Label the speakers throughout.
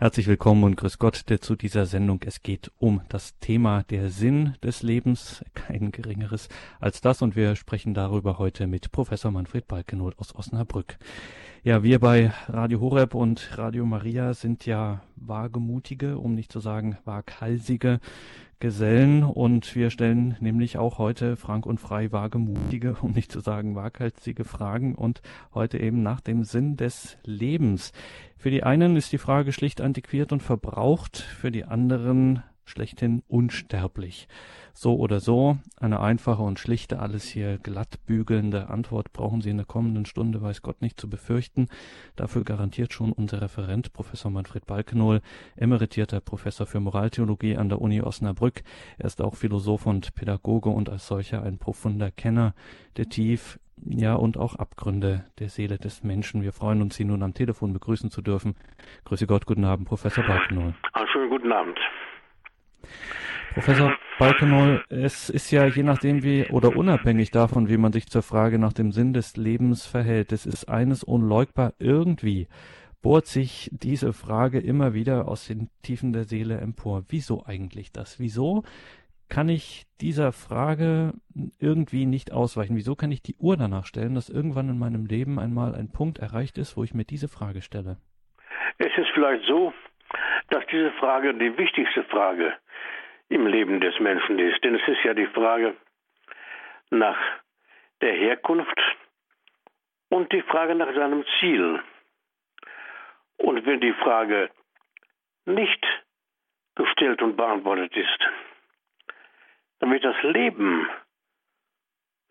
Speaker 1: Herzlich willkommen und grüß Gott zu dieser Sendung. Es geht um das Thema der Sinn des Lebens, kein geringeres als das und wir sprechen darüber heute mit Professor Manfred Balkenoth aus Osnabrück. Ja, wir bei Radio Horeb und Radio Maria sind ja wagemutige, um nicht zu sagen waghalsige Gesellen und wir stellen nämlich auch heute frank und frei wagemutige, um nicht zu sagen waghalsige Fragen und heute eben nach dem Sinn des Lebens. Für die einen ist die Frage schlicht antiquiert und verbraucht, für die anderen schlechthin unsterblich. So oder so, eine einfache und schlichte, alles hier glatt bügelnde Antwort brauchen Sie in der kommenden Stunde, weiß Gott, nicht zu befürchten. Dafür garantiert schon unser Referent, Professor Manfred Balkenohl, emeritierter Professor für Moraltheologie an der Uni Osnabrück. Er ist auch Philosoph und Pädagoge und als solcher ein profunder Kenner der Tief ja, und auch Abgründe der Seele des Menschen. Wir freuen uns, Sie nun am Telefon begrüßen zu dürfen. Grüße Gott, guten Abend, Professor Balkenohl.
Speaker 2: Einen schönen guten Abend.
Speaker 1: Professor Balkenoll, es ist ja je nachdem wie oder unabhängig davon, wie man sich zur Frage nach dem Sinn des Lebens verhält, es ist eines unleugbar irgendwie bohrt sich diese Frage immer wieder aus den Tiefen der Seele empor. Wieso eigentlich das? Wieso kann ich dieser Frage irgendwie nicht ausweichen? Wieso kann ich die Uhr danach stellen, dass irgendwann in meinem Leben einmal ein Punkt erreicht ist, wo ich mir diese Frage stelle?
Speaker 2: Es ist vielleicht so, dass diese Frage die wichtigste Frage im Leben des Menschen ist. Denn es ist ja die Frage nach der Herkunft und die Frage nach seinem Ziel. Und wenn die Frage nicht gestellt und beantwortet ist, dann wird das Leben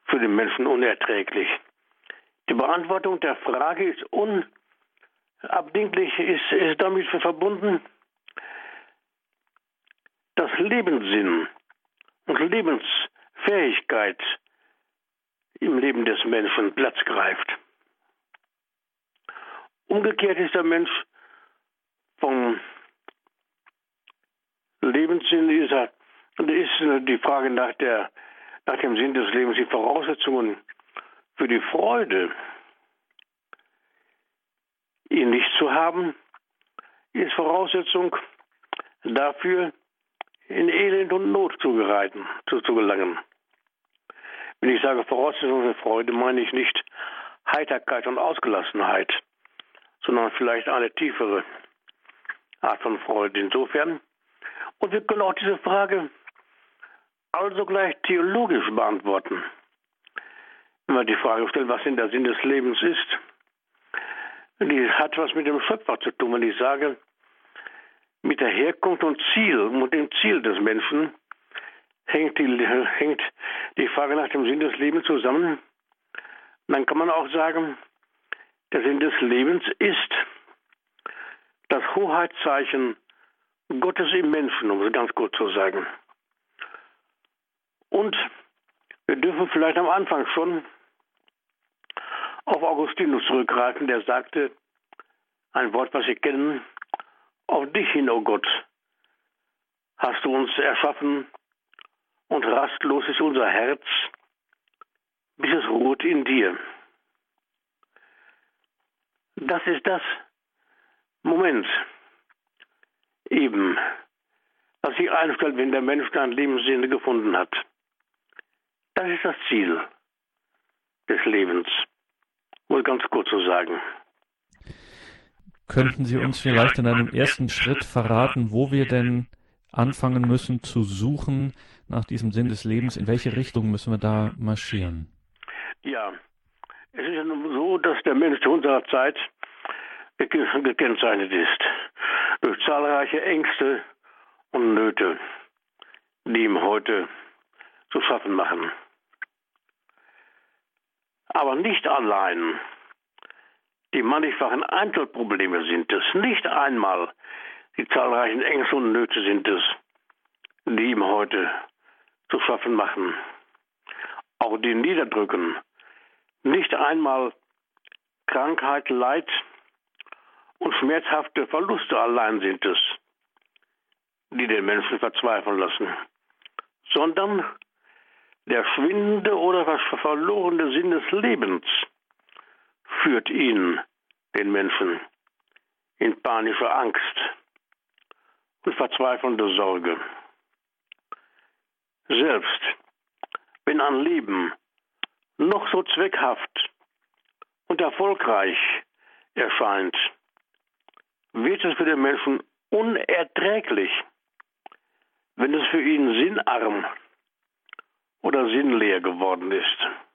Speaker 2: für den Menschen unerträglich. Die Beantwortung der Frage ist unabdinglich, ist, ist damit verbunden, dass Lebenssinn und Lebensfähigkeit im Leben des Menschen Platz greift. Umgekehrt ist der Mensch vom Lebenssinn ist er, ist die Frage nach, der, nach dem Sinn des Lebens, die Voraussetzungen für die Freude, ihn nicht zu haben, ist Voraussetzung dafür, in Elend und Not zugereiten, zu, zu gelangen. Wenn ich sage Voraussetzung für Freude, meine ich nicht Heiterkeit und Ausgelassenheit, sondern vielleicht eine tiefere Art von Freude. Insofern, und wir können auch diese Frage also gleich theologisch beantworten. Wenn man die Frage stellt, was denn der Sinn des Lebens ist, die hat was mit dem Schöpfer zu tun. Wenn ich sage, mit der Herkunft und Ziel und dem Ziel des Menschen hängt die, hängt die Frage nach dem Sinn des Lebens zusammen. Dann kann man auch sagen, der Sinn des Lebens ist das Hoheitszeichen Gottes im Menschen, um es ganz kurz zu sagen. Und wir dürfen vielleicht am Anfang schon auf Augustinus zurückgreifen, der sagte, ein Wort, was Sie kennen, auf dich hin, o oh Gott, hast du uns erschaffen und rastlos ist unser Herz, bis es ruht in dir. Das ist das Moment eben, was sich einstellt, wenn der Mensch einen Lebenssinne gefunden hat. Das ist das Ziel des Lebens, es ganz kurz zu sagen.
Speaker 1: Könnten Sie uns vielleicht in einem ersten Schritt verraten, wo wir denn anfangen müssen zu suchen nach diesem Sinn des Lebens? In welche Richtung müssen wir da marschieren?
Speaker 2: Ja, es ist ja nun so, dass der Mensch zu unserer Zeit gekennzeichnet ist durch zahlreiche Ängste und Nöte, die ihm heute zu schaffen machen. Aber nicht allein die mannigfachen Einzelprobleme sind es, nicht einmal die zahlreichen Ängste und Nöte sind es, die ihm heute zu schaffen machen. Auch die niederdrücken. Nicht einmal Krankheit, Leid und schmerzhafte Verluste allein sind es, die den Menschen verzweifeln lassen, sondern der schwindende oder verlorene Sinn des Lebens führt ihn, den Menschen, in panische Angst und verzweifelnde Sorge. Selbst wenn ein Leben noch so zweckhaft und erfolgreich erscheint, wird es für den Menschen unerträglich, wenn es für ihn sinnarm oder sinnleer geworden ist.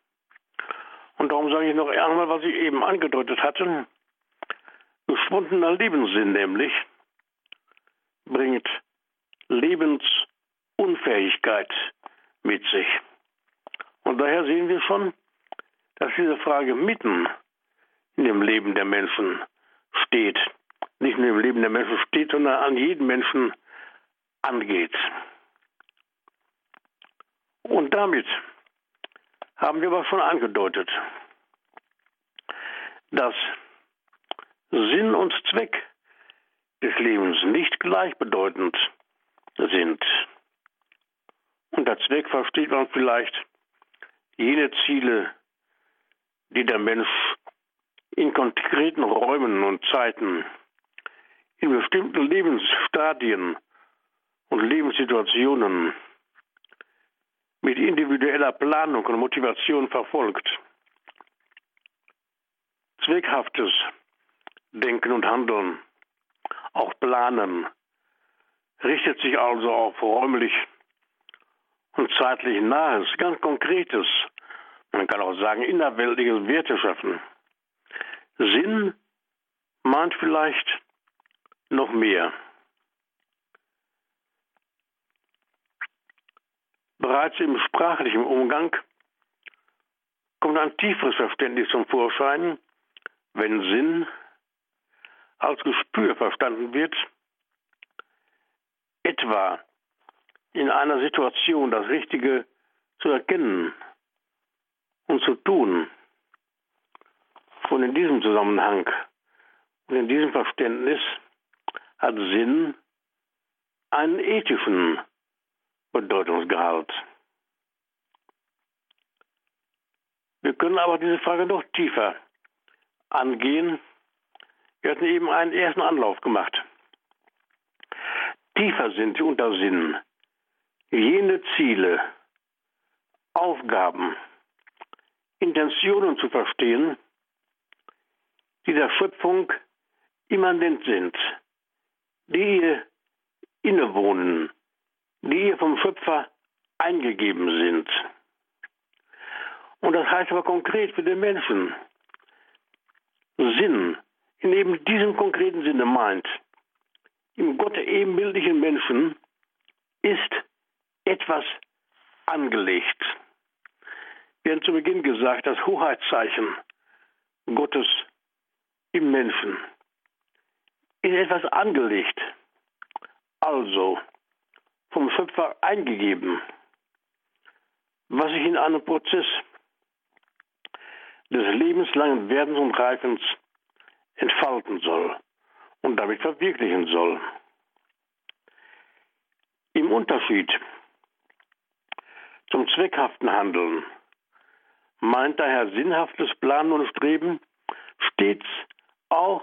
Speaker 2: Und darum sage ich noch einmal, was ich eben angedeutet hatte. Geschwundener Lebenssinn nämlich bringt Lebensunfähigkeit mit sich. Und daher sehen wir schon, dass diese Frage mitten in dem Leben der Menschen steht. Nicht nur im Leben der Menschen steht, sondern an jeden Menschen angeht. Und damit haben wir aber schon angedeutet, dass Sinn und Zweck des Lebens nicht gleichbedeutend sind. Unter Zweck versteht man vielleicht jene Ziele, die der Mensch in konkreten Räumen und Zeiten, in bestimmten Lebensstadien und Lebenssituationen mit individueller Planung und Motivation verfolgt. Zweckhaftes Denken und Handeln, auch Planen, richtet sich also auf räumlich und zeitlich nahes, ganz konkretes, man kann auch sagen innerweltliches Werteschaffen. Sinn meint vielleicht noch mehr. Bereits im sprachlichen Umgang kommt ein tieferes Verständnis zum Vorschein, wenn Sinn als Gespür verstanden wird, etwa in einer Situation das Richtige zu erkennen und zu tun. Und in diesem Zusammenhang und in diesem Verständnis hat Sinn einen ethischen Bedeutungsgehalt. Wir können aber diese Frage noch tiefer angehen. Wir hatten eben einen ersten Anlauf gemacht. Tiefer sind unter Sinn jene Ziele, Aufgaben, Intentionen zu verstehen, die der Schöpfung immanent sind, die innewohnen, die ihr vom Schöpfer eingegeben sind. Und das heißt aber konkret für den Menschen. Sinn, in eben diesem konkreten Sinne meint, im Gott ebenbildlichen Menschen ist etwas angelegt. Wir haben zu Beginn gesagt, das Hoheitszeichen Gottes im Menschen ist etwas angelegt. Also, vom Schöpfer eingegeben, was sich in einem Prozess des lebenslangen Werdens und Reifens entfalten soll und damit verwirklichen soll. Im Unterschied zum zweckhaften Handeln meint daher sinnhaftes Planen und Streben stets auch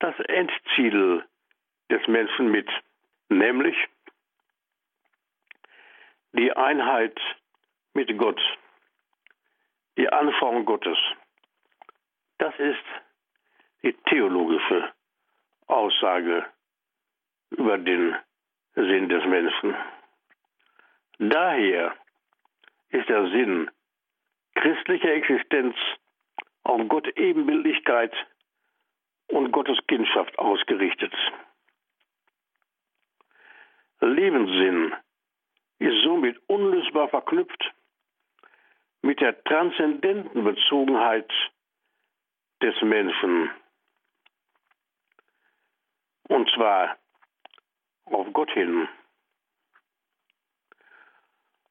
Speaker 2: das Endziel des Menschen mit, nämlich die Einheit mit Gott, die Anforderung Gottes. Das ist die theologische Aussage über den Sinn des Menschen. Daher ist der Sinn christlicher Existenz auf Gott Ebenbildlichkeit und Gottes Kindschaft ausgerichtet. Lebenssinn ist somit unlösbar verknüpft mit der transzendenten Bezogenheit des Menschen. Und zwar auf Gott hin.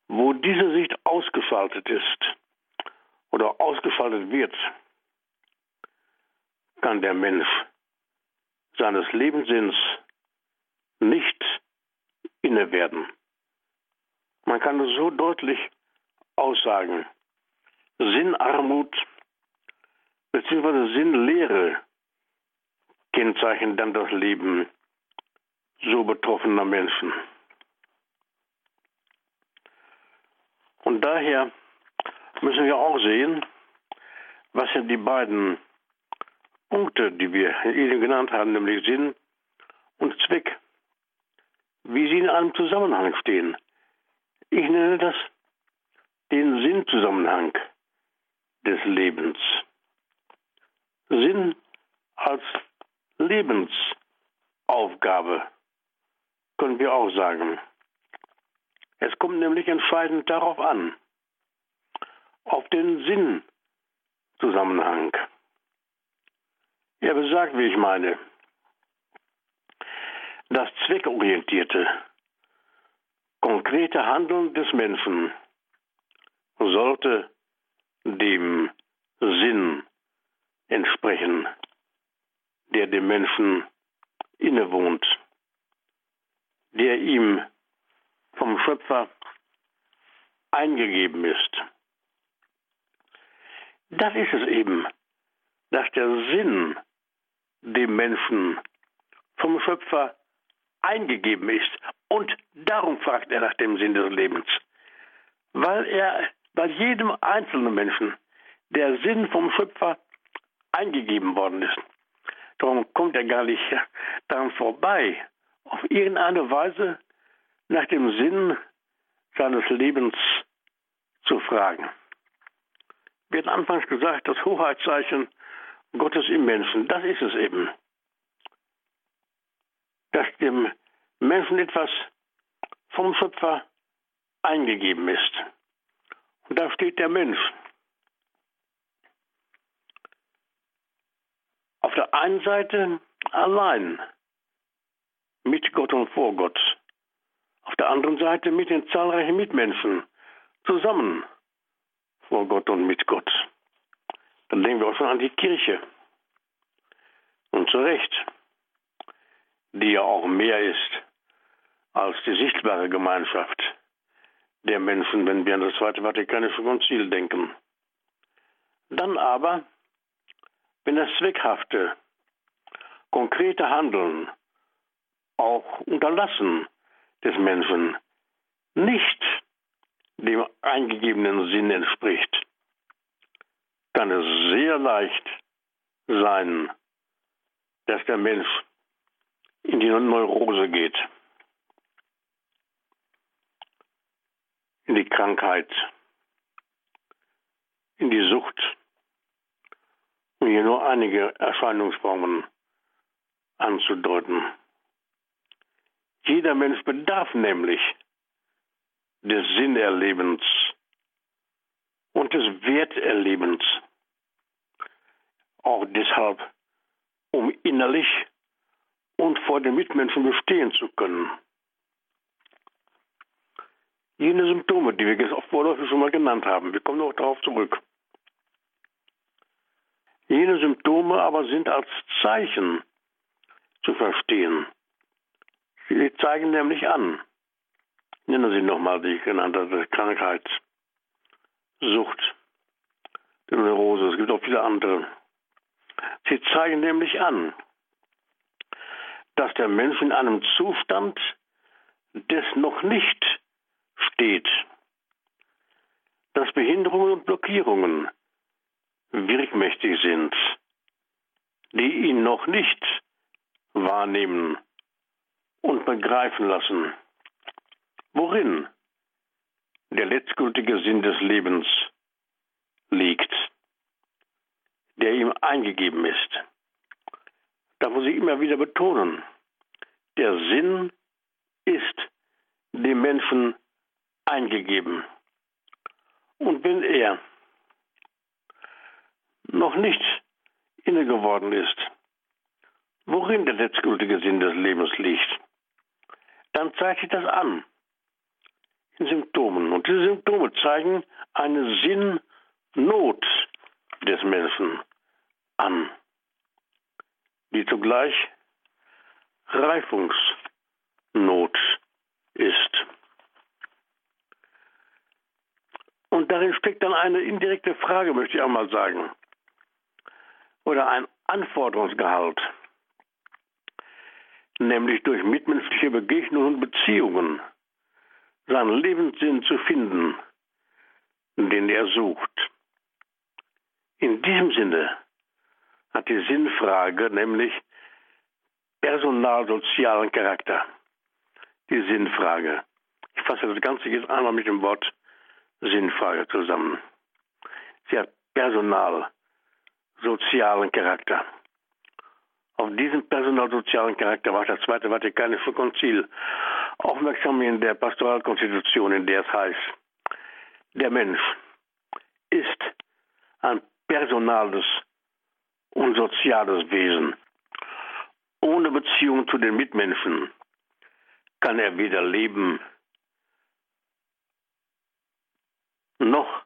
Speaker 2: Wo diese Sicht ausgeschaltet ist oder ausgeschaltet wird, kann der Mensch seines Lebenssinns nicht inne werden. Man kann es so deutlich aussagen. Sinnarmut bzw. Sinnlehre kennzeichnen dann das Leben so betroffener Menschen. Und daher müssen wir auch sehen, was sind die beiden Punkte, die wir eben genannt haben, nämlich Sinn und Zweck, wie sie in einem Zusammenhang stehen. Ich nenne das den Sinnzusammenhang des Lebens. Sinn als Lebensaufgabe, können wir auch sagen. Es kommt nämlich entscheidend darauf an, auf den Sinnzusammenhang. Er besagt, wie ich meine, das zweckorientierte, konkrete Handeln des Menschen sollte dem Sinn entsprechen, der dem Menschen innewohnt, der ihm vom Schöpfer eingegeben ist. Das ist es eben, dass der Sinn dem Menschen vom Schöpfer eingegeben ist. Und darum fragt er nach dem Sinn des Lebens. Weil er bei jedem einzelnen Menschen der Sinn vom Schöpfer eingegeben worden ist. Darum kommt er gar nicht daran vorbei, auf irgendeine Weise nach dem Sinn seines Lebens zu fragen. Wir hatten anfangs gesagt, das Hoheitszeichen Gottes im Menschen, das ist es eben. Dass dem Menschen etwas vom Schöpfer eingegeben ist. Und da steht der Mensch. Auf der einen Seite allein mit Gott und vor Gott. Auf der anderen Seite mit den zahlreichen Mitmenschen zusammen vor Gott und mit Gott. Dann denken wir auch schon an die Kirche. Und zu Recht, die ja auch mehr ist als die sichtbare Gemeinschaft der Menschen, wenn wir an das Zweite Vatikanische Konzil denken. Dann aber, wenn das zweckhafte, konkrete Handeln, auch Unterlassen des Menschen nicht dem eingegebenen Sinn entspricht, kann es sehr leicht sein, dass der Mensch in die Neurose geht. In die Krankheit, in die Sucht, um hier nur einige Erscheinungsformen anzudeuten. Jeder Mensch bedarf nämlich des Sinnerlebens und des Werterlebens. Auch deshalb, um innerlich und vor den Mitmenschen bestehen zu können jene Symptome, die wir vorläufig schon mal genannt haben. Wir kommen noch darauf zurück. Jene Symptome aber sind als Zeichen zu verstehen. Sie zeigen nämlich an. Nennen Sie nochmal die genannte Krankheit, Sucht, die Neurose, es gibt auch viele andere. Sie zeigen nämlich an, dass der Mensch in einem Zustand des noch nicht steht, dass Behinderungen und Blockierungen wirkmächtig sind, die ihn noch nicht wahrnehmen und begreifen lassen, worin der letztgültige Sinn des Lebens liegt, der ihm eingegeben ist. Da muss ich immer wieder betonen, der Sinn ist dem Menschen eingegeben. Und wenn er noch nicht inne geworden ist, worin der letztgültige Sinn des Lebens liegt, dann zeigt sich das an in Symptomen. Und diese Symptome zeigen eine Sinnnot des Menschen an, die zugleich Reifungsnot ist. Und darin steckt dann eine indirekte Frage, möchte ich auch mal sagen. Oder ein Anforderungsgehalt. nämlich durch mitmenschliche Begegnungen und Beziehungen, seinen Lebenssinn zu finden, den er sucht. In diesem Sinne hat die Sinnfrage nämlich personalsozialen Charakter. Die Sinnfrage. Ich fasse das Ganze jetzt einmal mit dem Wort Sinnfrage zusammen. Sie hat personalsozialen Charakter. Auf diesen personalsozialen Charakter war das Zweite Vatikanische Konzil aufmerksam in der Pastoralkonstitution, in der es heißt, der Mensch ist ein personales und soziales Wesen. Ohne Beziehung zu den Mitmenschen kann er weder leben noch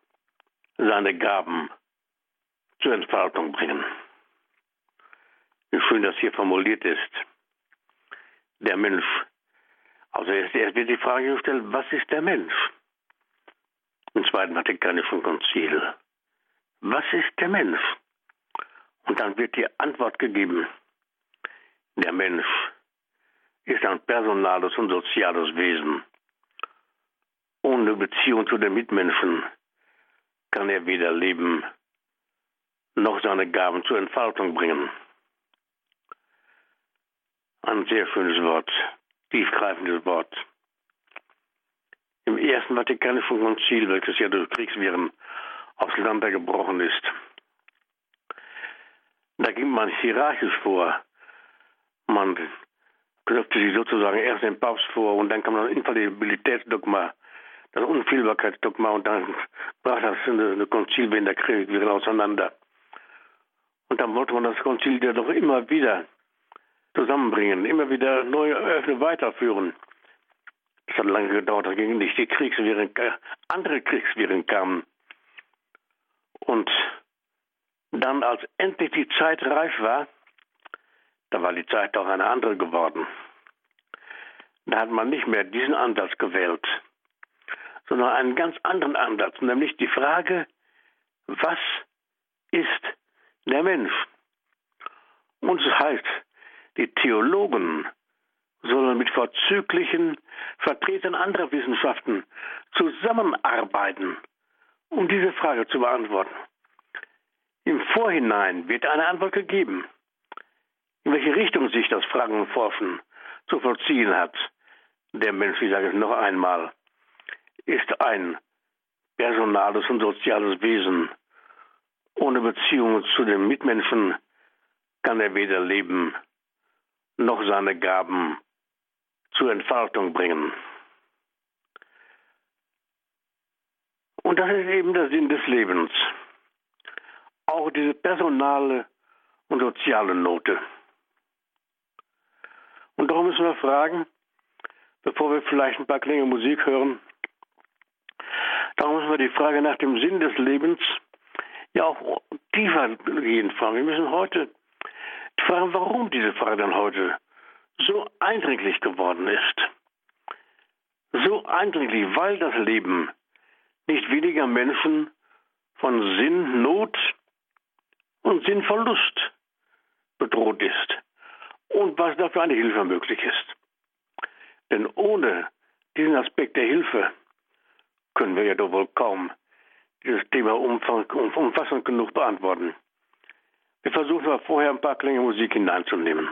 Speaker 2: seine Gaben zur Entfaltung bringen. Wie schön das hier formuliert ist. Der Mensch. Also erst, erst wird die Frage gestellt, was ist der Mensch? Im Zweiten Vatikanischen Konzil. Was ist der Mensch? Und dann wird die Antwort gegeben. Der Mensch ist ein personales und soziales Wesen. Ohne Beziehung zu den Mitmenschen kann er weder leben noch seine Gaben zur Entfaltung bringen. Ein sehr schönes Wort, tiefgreifendes Wort. Im Ersten Vatikanischen Konzil, welches ja durch Kriegswirren auseinandergebrochen ist, da ging man hierarchisch vor. Man knöpfte sich sozusagen erst den Papst vor und dann kam das Infallibilitätsdogma, das Unfehlbarkeitsdogma und dann brach das eine, Konzil während der Krieg wieder auseinander. Und dann wollte man das Konzil ja doch immer wieder zusammenbringen, immer wieder neue Öffnungen weiterführen. Das hat lange gedauert, da gingen nicht die Kriegswirren, andere Kriegswirren kamen. Und dann, als endlich die Zeit reif war, da war die Zeit auch eine andere geworden. Da hat man nicht mehr diesen Ansatz gewählt, sondern einen ganz anderen Ansatz, nämlich die Frage, was ist der Mensch? Und es heißt, die Theologen sollen mit vorzüglichen Vertretern anderer Wissenschaften zusammenarbeiten, um diese Frage zu beantworten. Im Vorhinein wird eine Antwort gegeben, in welche Richtung sich das Fragen zu vollziehen hat. Der Mensch, ich sage es noch einmal, ist ein personales und soziales Wesen. Ohne Beziehungen zu den Mitmenschen kann er weder leben noch seine Gaben zur Entfaltung bringen. Und das ist eben der Sinn des Lebens auch diese personale und soziale Note. Und darum müssen wir fragen, bevor wir vielleicht ein paar Klänge Musik hören, darum müssen wir die Frage nach dem Sinn des Lebens ja auch tiefer gehen fragen. Wir müssen heute fragen, warum diese Frage dann heute so eindringlich geworden ist. So eindringlich, weil das Leben nicht weniger Menschen von Sinn, Not und Sinnverlust bedroht ist und was dafür eine Hilfe möglich ist. Denn ohne diesen Aspekt der Hilfe können wir ja doch wohl kaum dieses Thema umfassend genug beantworten. Wir versuchen mal vorher ein paar Klänge Musik hineinzunehmen.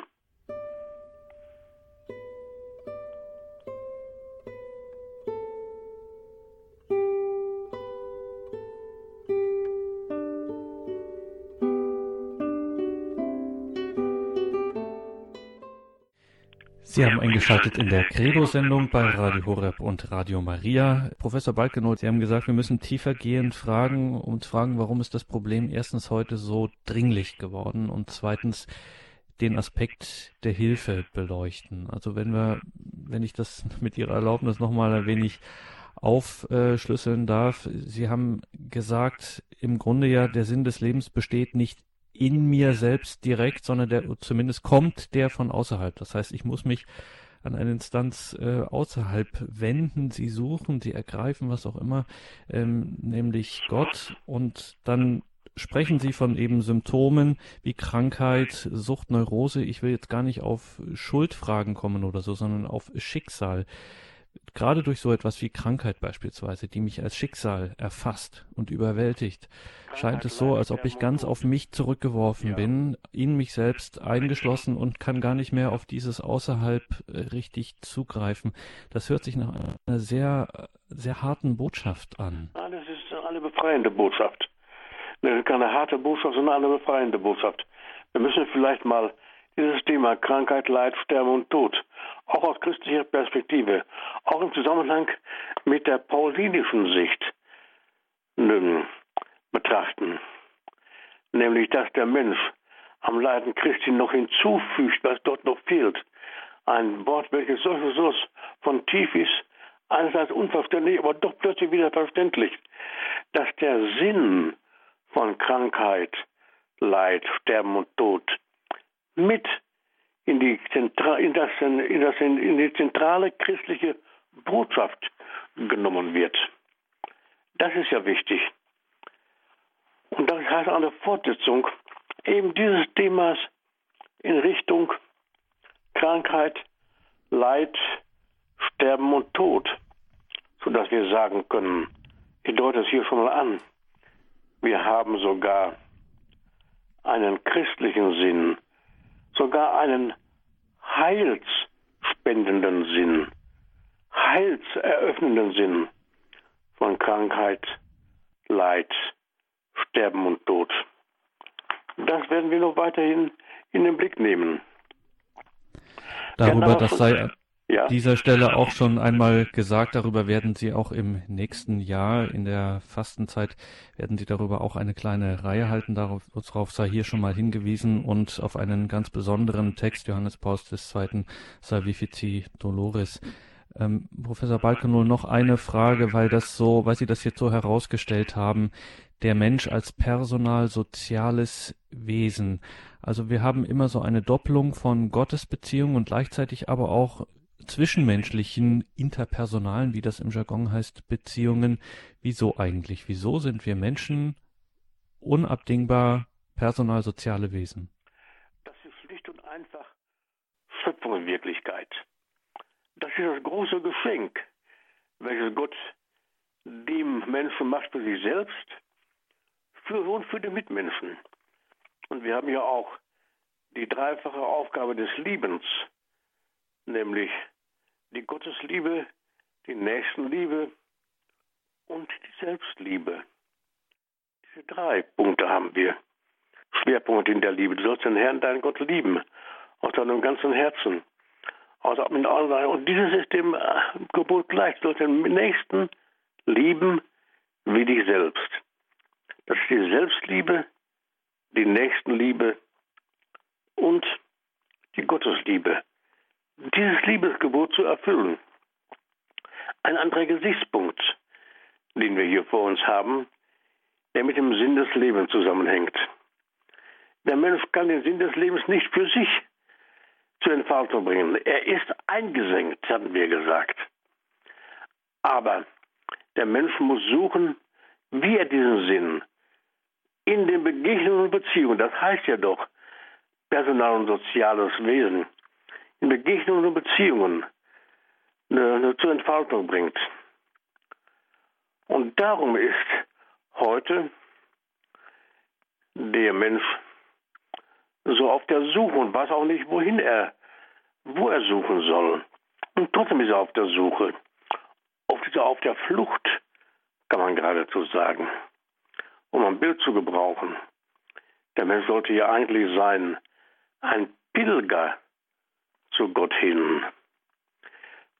Speaker 1: Sie haben eingeschaltet in der Credo-Sendung bei Radio Horeb und Radio Maria. Professor Balkenoth, Sie haben gesagt, wir müssen tiefer gehen, fragen und fragen, warum ist das Problem erstens heute so dringlich geworden und zweitens den Aspekt der Hilfe beleuchten. Also wenn wir, wenn ich das mit Ihrer Erlaubnis nochmal ein wenig aufschlüsseln darf. Sie haben gesagt, im Grunde ja, der Sinn des Lebens besteht nicht in mir selbst direkt, sondern der zumindest kommt der von außerhalb. Das heißt, ich muss mich an eine Instanz äh, außerhalb wenden, sie suchen, sie ergreifen, was auch immer, ähm, nämlich Gott. Und dann sprechen Sie von eben Symptomen wie Krankheit, Sucht, Neurose. Ich will jetzt gar nicht auf Schuldfragen kommen oder so, sondern auf Schicksal gerade durch so etwas wie Krankheit beispielsweise, die mich als Schicksal erfasst und überwältigt, scheint es so, als ob ich ganz auf mich zurückgeworfen bin, in mich selbst eingeschlossen und kann gar nicht mehr auf dieses Außerhalb äh, richtig zugreifen. Das hört sich nach einer sehr, sehr harten Botschaft an.
Speaker 2: Ah, das ist eine befreiende Botschaft. Keine harte Botschaft, sondern eine befreiende Botschaft. Wir müssen vielleicht mal dieses Thema Krankheit, Leid, Sterben und Tod, auch aus christlicher Perspektive, auch im Zusammenhang mit der paulinischen Sicht betrachten. Nämlich, dass der Mensch am Leiden Christi noch hinzufügt, was dort noch fehlt. Ein Wort, welches so, so von tief ist, einerseits unverständlich, aber doch plötzlich wieder verständlich, dass der Sinn von Krankheit, Leid, Sterben und Tod mit in die, Zentra in, das, in, das, in die zentrale christliche Botschaft genommen wird. Das ist ja wichtig. Und das heißt eine Fortsetzung eben dieses Themas in Richtung Krankheit, Leid, Sterben und Tod, sodass wir sagen können, ich deute es hier schon mal an, wir haben sogar einen christlichen Sinn sogar einen heilsspendenden Sinn, heilseröffnenden Sinn von Krankheit, Leid, Sterben und Tod. Das werden wir noch weiterhin in den Blick nehmen.
Speaker 1: Darüber, das sei ja. dieser Stelle auch schon einmal gesagt. Darüber werden Sie auch im nächsten Jahr in der Fastenzeit werden Sie darüber auch eine kleine Reihe halten. Darauf, darauf sei hier schon mal hingewiesen und auf einen ganz besonderen Text Johannes Pauls II. Salvifici Dolores. Ähm, Professor Balkenohl, noch eine Frage, weil das so, weil Sie das jetzt so herausgestellt haben, der Mensch als personal-soziales Wesen. Also wir haben immer so eine Doppelung von Gottesbeziehungen und gleichzeitig aber auch zwischenmenschlichen, interpersonalen, wie das im Jargon heißt, Beziehungen. Wieso eigentlich? Wieso sind wir Menschen unabdingbar personalsoziale Wesen?
Speaker 2: Das ist schlicht und einfach Schöpfung in Wirklichkeit. Das ist das große Geschenk, welches Gott dem Menschen macht für sich selbst für, und für die Mitmenschen. Und wir haben ja auch die dreifache Aufgabe des Liebens, nämlich die Gottesliebe, die Nächstenliebe und die Selbstliebe. Diese drei Punkte haben wir. Schwerpunkte in der Liebe. Du sollst den Herrn, deinen Gott lieben, aus deinem ganzen Herzen. Also mit und dieses ist dem äh, Gebot gleich. Du sollst den Nächsten lieben wie dich selbst. Das ist die Selbstliebe, die Nächstenliebe und die Gottesliebe dieses Liebesgebot zu erfüllen. Ein anderer Gesichtspunkt, den wir hier vor uns haben, der mit dem Sinn des Lebens zusammenhängt. Der Mensch kann den Sinn des Lebens nicht für sich zur Entfaltung bringen. Er ist eingesenkt, hatten wir gesagt. Aber der Mensch muss suchen, wie er diesen Sinn in den Begegnungen und Beziehungen, das heißt ja doch personal und soziales Wesen, in Begegnungen und Beziehungen eine zur Entfaltung bringt. Und darum ist heute der Mensch so auf der Suche und weiß auch nicht, wohin er, wo er suchen soll. Und trotzdem ist er auf der Suche. Oft ist er auf der Flucht, kann man geradezu sagen, um ein Bild zu gebrauchen. Der Mensch sollte ja eigentlich sein, ein Pilger zu Gott hin.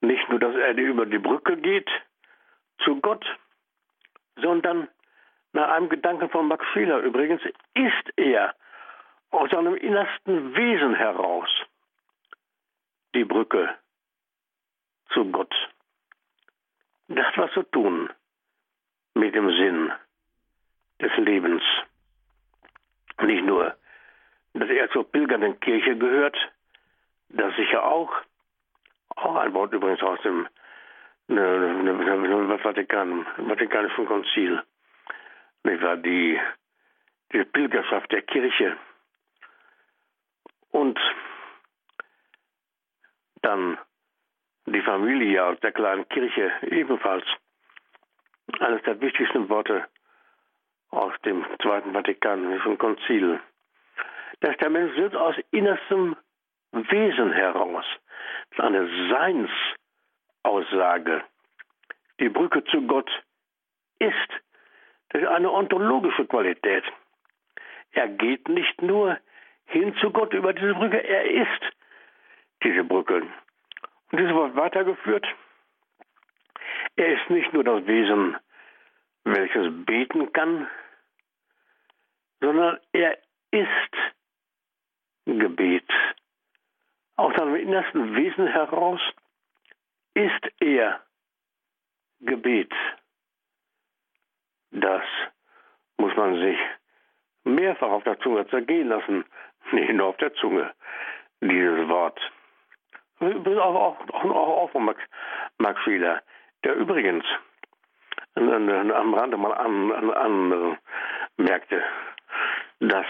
Speaker 2: Nicht nur, dass er über die Brücke geht zu Gott, sondern nach einem Gedanken von Max Scheler übrigens ist er aus seinem innersten Wesen heraus die Brücke zu Gott. Das hat was zu tun mit dem Sinn des Lebens. Nicht nur, dass er zur pilgernden Kirche gehört, das sicher auch, auch ein Wort übrigens aus dem ne, ne, ne, Vatikan, Vatikanischen Konzil, nicht wahr, die, die Pilgerschaft der Kirche. Und dann die Familie aus der kleinen Kirche ebenfalls. Eines der wichtigsten Worte aus dem Zweiten Vatikanischen Konzil. Dass der Mensch wird aus innerstem Wesen heraus, eine Seinsaussage. Die Brücke zu Gott ist eine ontologische Qualität. Er geht nicht nur hin zu Gott über diese Brücke, er ist diese Brücke. Und dieses Wort weitergeführt. Er ist nicht nur das Wesen, welches beten kann, sondern er ist Gebet. Aus seinem innersten Wesen heraus ist er Gebet. Das muss man sich mehrfach auf der Zunge zergehen lassen, nicht nur auf der Zunge, dieses Wort. Auch, auch, auch, von Max, Max Schieler, der übrigens am Rande mal an, an, an dass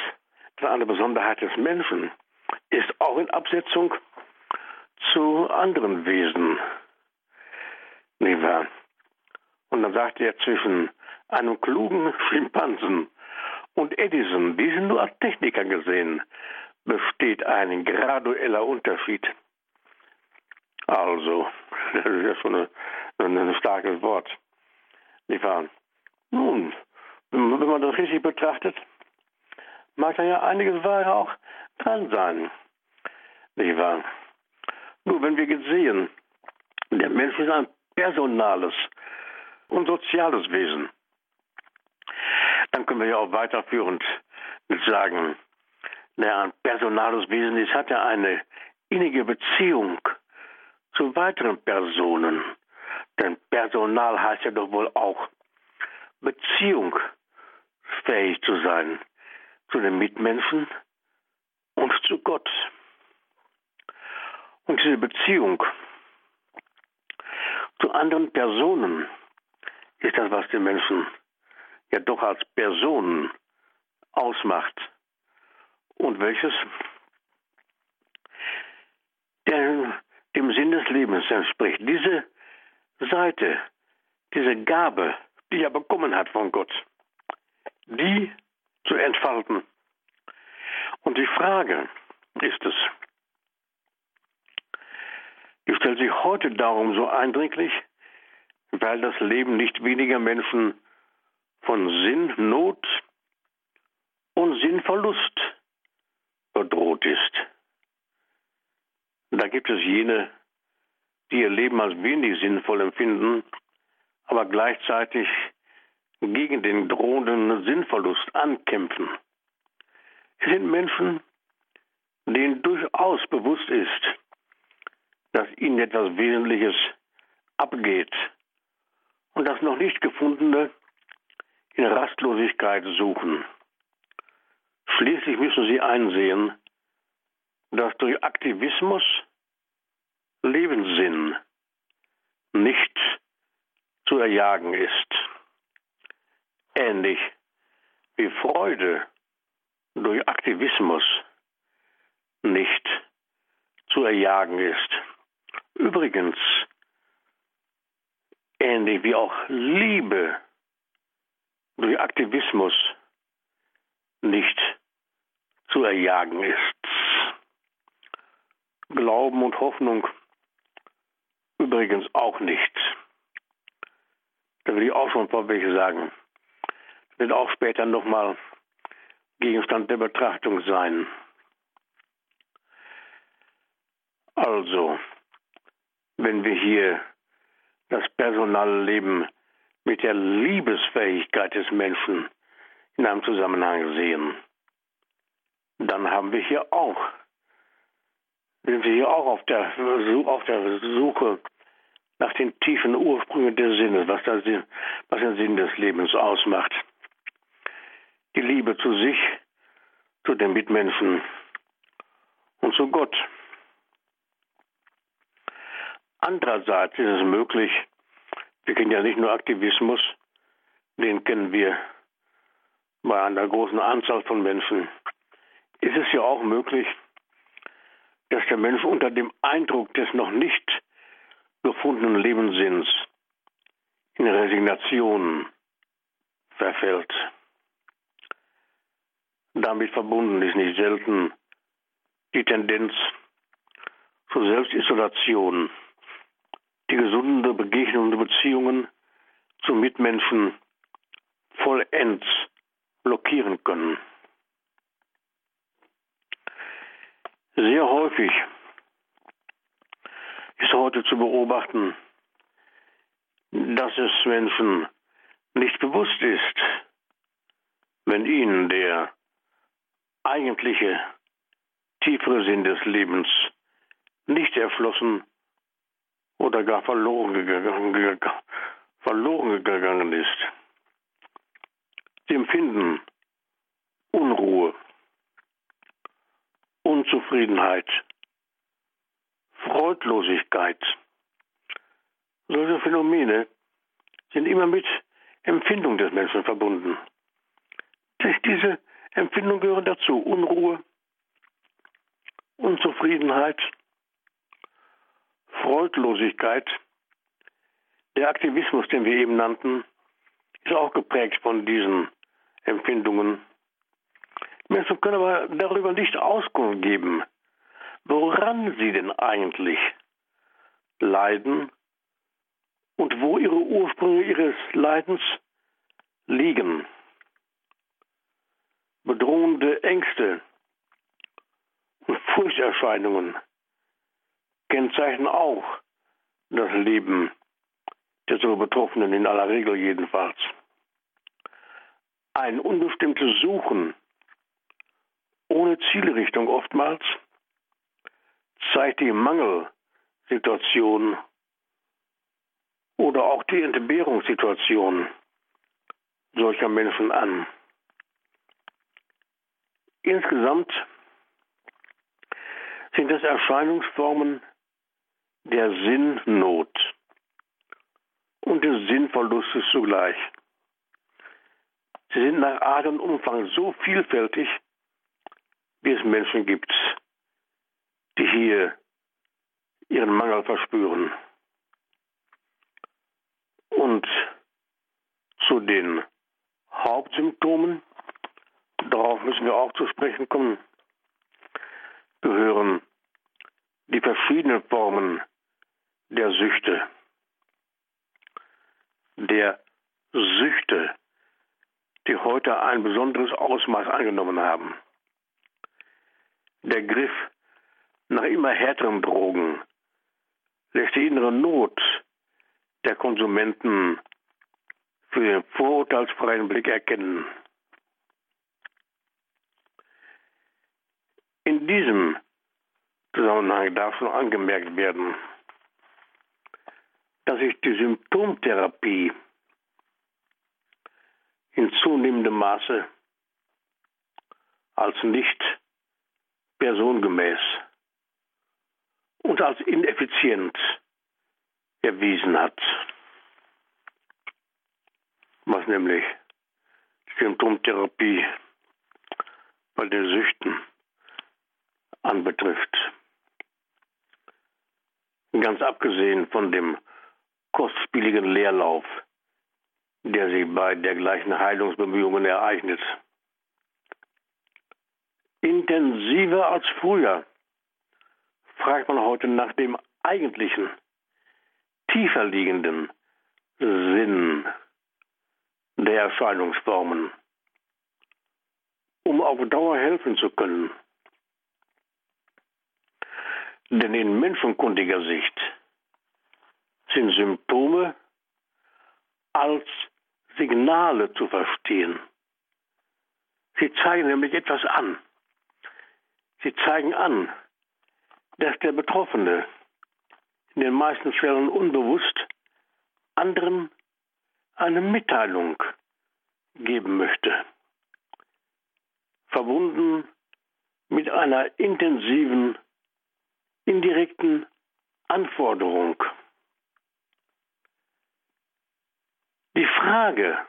Speaker 2: eine Besonderheit des Menschen ist auch in Absetzung zu anderen Wesen. Und dann sagte er zwischen einem klugen Schimpansen und Edison, die sind nur als Techniker gesehen, besteht ein gradueller Unterschied. Also, das ist ja schon ein, starkes Wort. Nun, wenn man das richtig betrachtet, mag da ja einiges Wahre auch dran sein. Nicht wahr? Nur wenn wir sehen, der Mensch ist ein personales und soziales Wesen, dann können wir ja auch weiterführend sagen, naja, ein personales Wesen ist, hat ja eine innige Beziehung zu weiteren Personen. Denn Personal heißt ja doch wohl auch beziehungsfähig zu sein zu den Mitmenschen und zu Gott. Und diese Beziehung zu anderen Personen ist das, was den Menschen ja doch als Personen ausmacht und welches der, dem Sinn des Lebens entspricht. Diese Seite, diese Gabe, die er bekommen hat von Gott, die zu entfalten. Und die Frage ist es, die stellt sich heute darum so eindringlich, weil das Leben nicht weniger Menschen von Sinn, Not und Sinnverlust bedroht ist. Da gibt es jene, die ihr Leben als wenig sinnvoll empfinden, aber gleichzeitig gegen den drohenden Sinnverlust ankämpfen. Sind Menschen, denen durchaus bewusst ist, dass ihnen etwas Wesentliches abgeht und das noch nicht gefundene in Rastlosigkeit suchen. Schließlich müssen sie einsehen, dass durch Aktivismus Lebenssinn nicht zu erjagen ist. Ähnlich wie Freude durch Aktivismus nicht zu erjagen ist. Übrigens, ähnlich wie auch Liebe durch Aktivismus nicht zu erjagen ist. Glauben und Hoffnung übrigens auch nicht. Da will ich auch schon vorweg sagen. Das wird auch später nochmal Gegenstand der Betrachtung sein. Also, wenn wir hier das Personalleben mit der Liebesfähigkeit des Menschen in einem Zusammenhang sehen, dann haben wir hier auch, sind wir hier auch auf der, auf der Suche nach den tiefen Ursprüngen des Sinnes, was, das, was den Sinn des Lebens ausmacht. Die Liebe zu sich, zu den Mitmenschen und zu Gott. Andererseits ist es möglich, wir kennen ja nicht nur Aktivismus, den kennen wir bei einer großen Anzahl von Menschen, ist es ja auch möglich, dass der Mensch unter dem Eindruck des noch nicht gefundenen Lebenssinns in Resignation verfällt. Damit verbunden ist nicht selten die Tendenz zur Selbstisolation, die gesunde Begegnung der Beziehungen zu Mitmenschen vollends blockieren können. Sehr häufig ist heute zu beobachten, dass es Menschen nicht bewusst ist, wenn ihnen der eigentliche tiefere Sinn des Lebens nicht erflossen oder gar verloren gegangen, verloren gegangen ist. Sie empfinden Unruhe, Unzufriedenheit, Freudlosigkeit. Solche Phänomene sind immer mit Empfindung des Menschen verbunden. Diese Empfindungen gehören dazu. Unruhe, Unzufriedenheit, Freudlosigkeit. Der Aktivismus, den wir eben nannten, ist auch geprägt von diesen Empfindungen. Menschen können aber darüber nicht Auskunft geben, woran sie denn eigentlich leiden und wo ihre Ursprünge ihres Leidens liegen. Bedrohende Ängste und Furchterscheinungen kennzeichnen auch das Leben der so Betroffenen, in aller Regel jedenfalls. Ein unbestimmtes Suchen ohne Zielrichtung oftmals zeigt die Mangelsituation oder auch die Entbehrungssituation solcher Menschen an. Insgesamt sind es Erscheinungsformen der Sinnnot und des Sinnverlustes zugleich. Sie sind nach Art und Umfang so vielfältig, wie es Menschen gibt, die hier ihren Mangel verspüren. Und zu den Hauptsymptomen, darauf müssen wir auch zu sprechen kommen, gehören die verschiedenen Formen der Süchte, der Süchte, die heute ein besonderes Ausmaß angenommen haben. Der Griff nach immer härteren Drogen lässt die innere Not der Konsumenten für den vorurteilsfreien Blick erkennen. In diesem Zusammenhang darf schon angemerkt werden, dass sich die Symptomtherapie in zunehmendem Maße als nicht personengemäß und als ineffizient erwiesen hat. Was nämlich Symptomtherapie bei den Süchten anbetrifft. Ganz abgesehen von dem kostspieligen Leerlauf, der sich bei dergleichen Heilungsbemühungen ereignet. Intensiver als früher fragt man heute nach dem eigentlichen, tiefer liegenden Sinn der Erscheinungsformen, um auf Dauer helfen zu können. Denn in menschenkundiger Sicht sind Symptome als Signale zu verstehen. Sie zeigen nämlich etwas an. Sie zeigen an, dass der Betroffene in den meisten Fällen unbewusst anderen eine Mitteilung geben möchte, verbunden mit einer intensiven, indirekten Anforderung. Die Frage,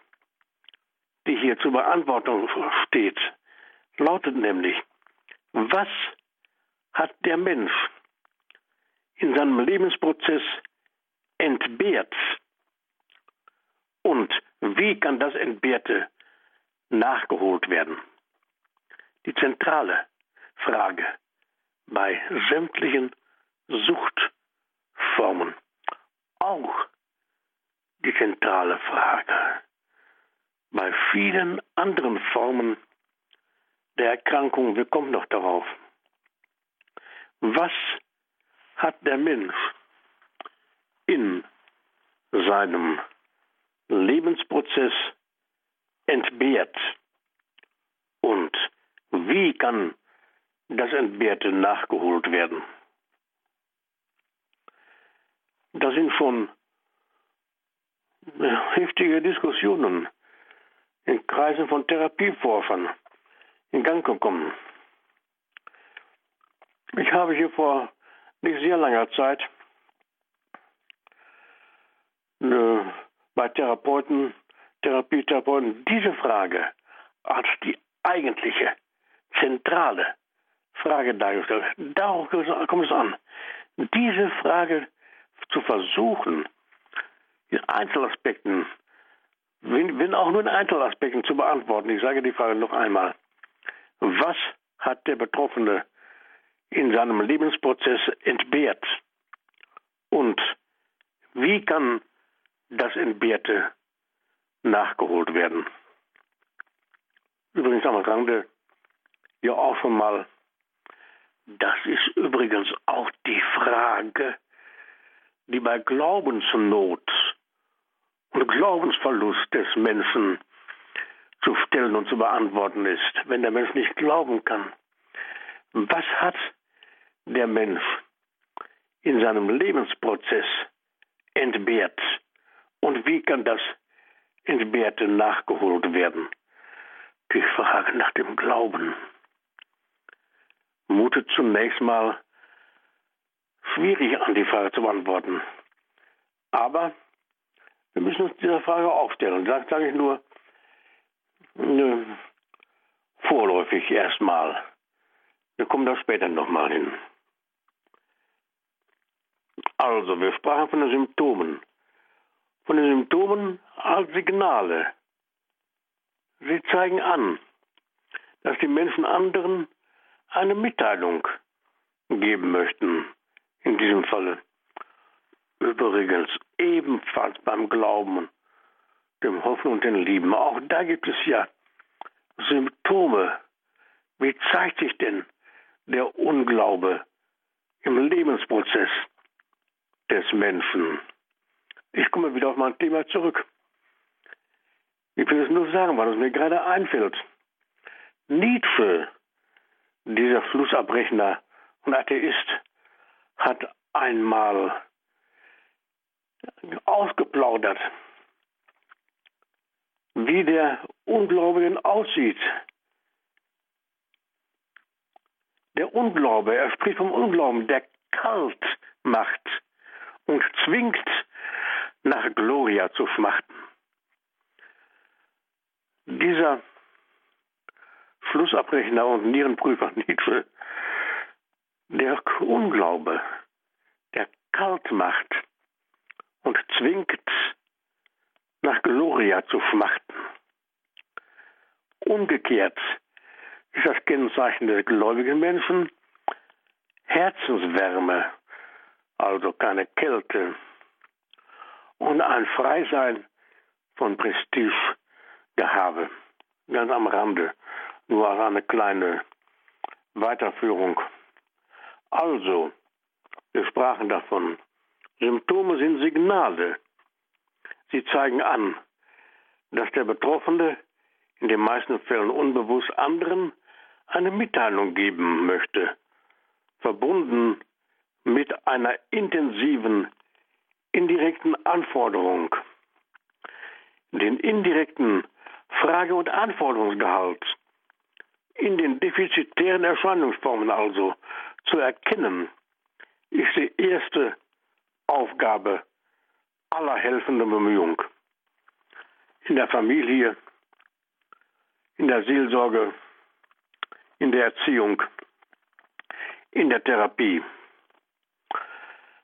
Speaker 2: die hier zur Beantwortung steht, lautet nämlich, was hat der Mensch in seinem Lebensprozess entbehrt und wie kann das Entbehrte nachgeholt werden? Die zentrale Frage bei sämtlichen Suchtformen. Auch die zentrale Frage bei vielen anderen Formen der Erkrankung. Wir kommen noch darauf. Was hat der Mensch in seinem Lebensprozess entbehrt? Und wie kann das Entbehrte nachgeholt werden? Da sind schon heftige Diskussionen in Kreisen von Therapieforschern in Gang gekommen. Ich habe hier vor nicht sehr langer Zeit äh, bei Therapeuten, Therapietherapeuten diese Frage als die eigentliche, zentrale Frage dargestellt. Darauf kommt es an. Diese Frage zu versuchen, in Einzelaspekten, wenn, wenn auch nur in Einzelaspekten zu beantworten. Ich sage die Frage noch einmal. Was hat der Betroffene in seinem Lebensprozess entbehrt? Und wie kann das Entbehrte nachgeholt werden? Übrigens am Rande ja auch schon mal, das ist übrigens auch die Frage, die bei Glaubensnot und Glaubensverlust des Menschen zu stellen und zu beantworten ist, wenn der Mensch nicht glauben kann. Was hat der Mensch in seinem Lebensprozess entbehrt und wie kann das Entbehrte nachgeholt werden? Die Frage nach dem Glauben mutet zunächst mal schwierig an, die Frage zu beantworten. Aber wir müssen uns dieser Frage aufstellen. Da sage ich nur, ne, vorläufig erstmal. Wir kommen da später nochmal hin. Also, wir sprachen von den Symptomen. Von den Symptomen als Signale. Sie zeigen an, dass die Menschen anderen eine Mitteilung geben möchten. In diesem Falle. Übrigens ebenfalls beim Glauben, dem Hoffen und dem Lieben. Auch da gibt es ja Symptome. Wie zeigt sich denn der Unglaube im Lebensprozess des Menschen? Ich komme wieder auf mein Thema zurück. Ich will es nur sagen, weil es mir gerade einfällt. Nietzsche, dieser Flussabrechner und Atheist, hat einmal ausgeplaudert, wie der Ungläubigen aussieht. Der Unglaube, er spricht vom Unglauben, der kalt macht und zwingt nach Gloria zu schmachten. Dieser Flussabrechner und Nierenprüfer Nietzsche, der Unglaube, der kalt macht und zwingt nach Gloria zu schmachten. Umgekehrt ist das Kennzeichen des gläubigen Menschen Herzenswärme, also keine Kälte, und ein Freisein von Prestigegehabe. Ganz am Rande, nur eine kleine Weiterführung. Also, wir sprachen davon, Symptome sind Signale. Sie zeigen an, dass der Betroffene in den meisten Fällen unbewusst anderen eine Mitteilung geben möchte, verbunden mit einer intensiven, indirekten Anforderung. Den indirekten Frage- und Anforderungsgehalt in den defizitären Erscheinungsformen also zu erkennen, ist die erste Aufgabe aller helfenden Bemühung. In der Familie, in der Seelsorge, in der Erziehung, in der Therapie.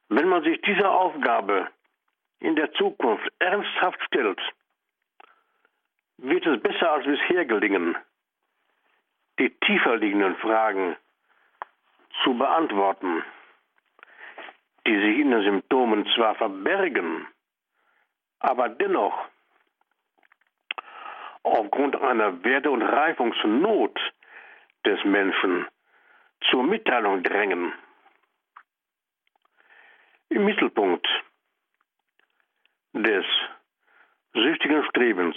Speaker 2: Wenn man sich dieser Aufgabe in der Zukunft ernsthaft stellt, wird es besser als bisher gelingen, die tiefer liegenden Fragen zu beantworten, die sich in den Symptomen zwar verbergen, aber dennoch aufgrund einer Werte- und Reifungsnot des Menschen zur Mitteilung drängen. Im Mittelpunkt des süchtigen Strebens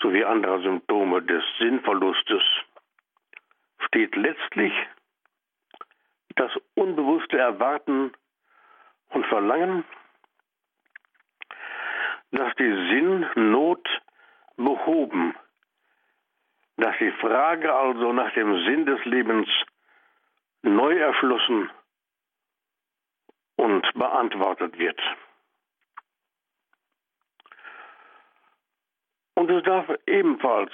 Speaker 2: sowie anderer Symptome des Sinnverlustes steht letztlich das unbewusste Erwarten und Verlangen, dass die Sinnnot behoben, dass die Frage also nach dem Sinn des Lebens neu erschlossen und beantwortet wird. Und es darf ebenfalls